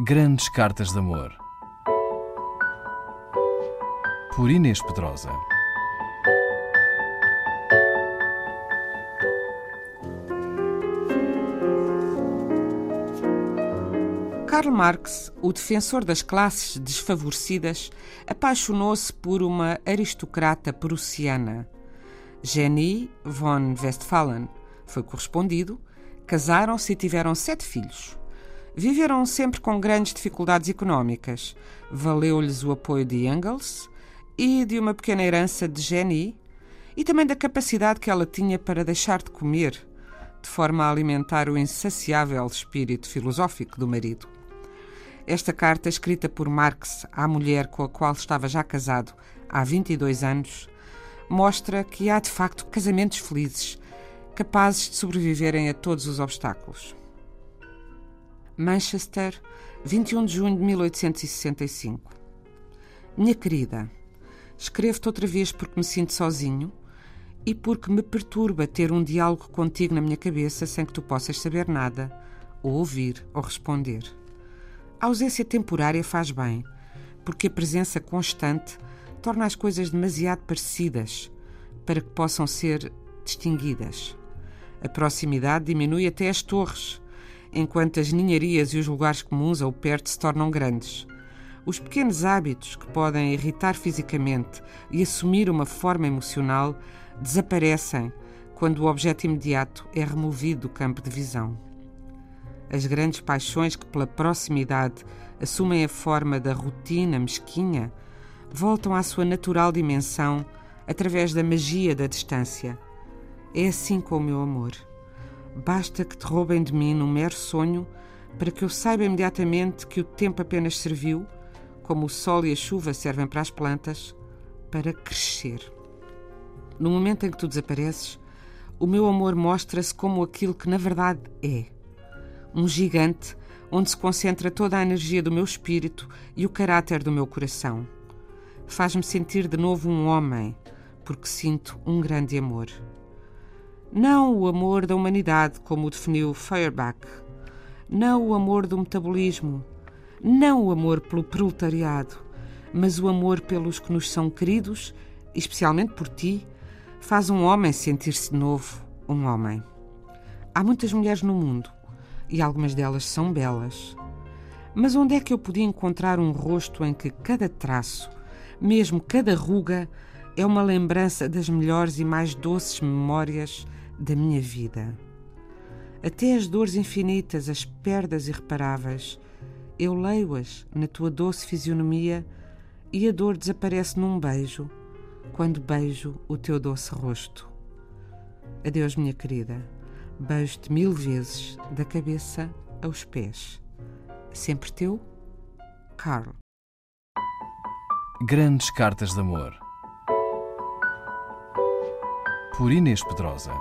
Grandes Cartas de Amor. Por Inês Pedrosa. Karl Marx, o defensor das classes desfavorecidas, apaixonou-se por uma aristocrata prussiana. Jenny von Westphalen foi correspondido, casaram-se e tiveram sete filhos. Viveram sempre com grandes dificuldades económicas. Valeu-lhes o apoio de Engels e de uma pequena herança de Jenny e também da capacidade que ela tinha para deixar de comer, de forma a alimentar o insaciável espírito filosófico do marido. Esta carta, escrita por Marx à mulher com a qual estava já casado há 22 anos, mostra que há de facto casamentos felizes, capazes de sobreviverem a todos os obstáculos. Manchester, 21 de junho de 1865. Minha querida, escrevo-te outra vez porque me sinto sozinho e porque me perturba ter um diálogo contigo na minha cabeça sem que tu possas saber nada, ou ouvir ou responder. A ausência temporária faz bem, porque a presença constante torna as coisas demasiado parecidas para que possam ser distinguidas. A proximidade diminui até as torres enquanto as ninharias e os lugares comuns ao perto se tornam grandes. Os pequenos hábitos que podem irritar fisicamente e assumir uma forma emocional desaparecem quando o objeto imediato é removido do campo de visão. As grandes paixões que, pela proximidade, assumem a forma da rotina mesquinha, voltam à sua natural dimensão através da magia da distância. É assim com o meu amor. Basta que te roubem de mim num mero sonho para que eu saiba imediatamente que o tempo apenas serviu, como o sol e a chuva servem para as plantas, para crescer. No momento em que tu desapareces, o meu amor mostra-se como aquilo que na verdade é: um gigante onde se concentra toda a energia do meu espírito e o caráter do meu coração. Faz-me sentir de novo um homem, porque sinto um grande amor. Não o amor da humanidade, como o definiu Feuerbach. Não o amor do metabolismo. Não o amor pelo proletariado. Mas o amor pelos que nos são queridos, especialmente por ti, faz um homem sentir-se novo um homem. Há muitas mulheres no mundo e algumas delas são belas. Mas onde é que eu podia encontrar um rosto em que cada traço, mesmo cada ruga, é uma lembrança das melhores e mais doces memórias da minha vida. Até as dores infinitas, as perdas irreparáveis, eu leio-as na tua doce fisionomia e a dor desaparece num beijo, quando beijo o teu doce rosto. Adeus, minha querida. Beijo-te mil vezes, da cabeça aos pés. Sempre teu, Carl. Grandes Cartas de Amor. Por Inês Pedrosa.